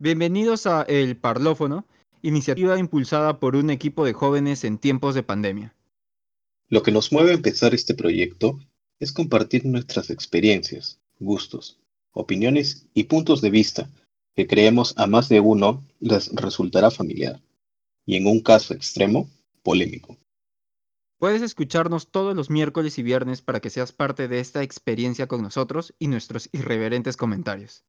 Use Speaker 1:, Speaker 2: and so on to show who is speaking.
Speaker 1: Bienvenidos a El Parlófono, iniciativa impulsada por un equipo de jóvenes en tiempos de pandemia.
Speaker 2: Lo que nos mueve a empezar este proyecto es compartir nuestras experiencias, gustos, opiniones y puntos de vista que creemos a más de uno les resultará familiar y en un caso extremo, polémico.
Speaker 1: Puedes escucharnos todos los miércoles y viernes para que seas parte de esta experiencia con nosotros y nuestros irreverentes comentarios.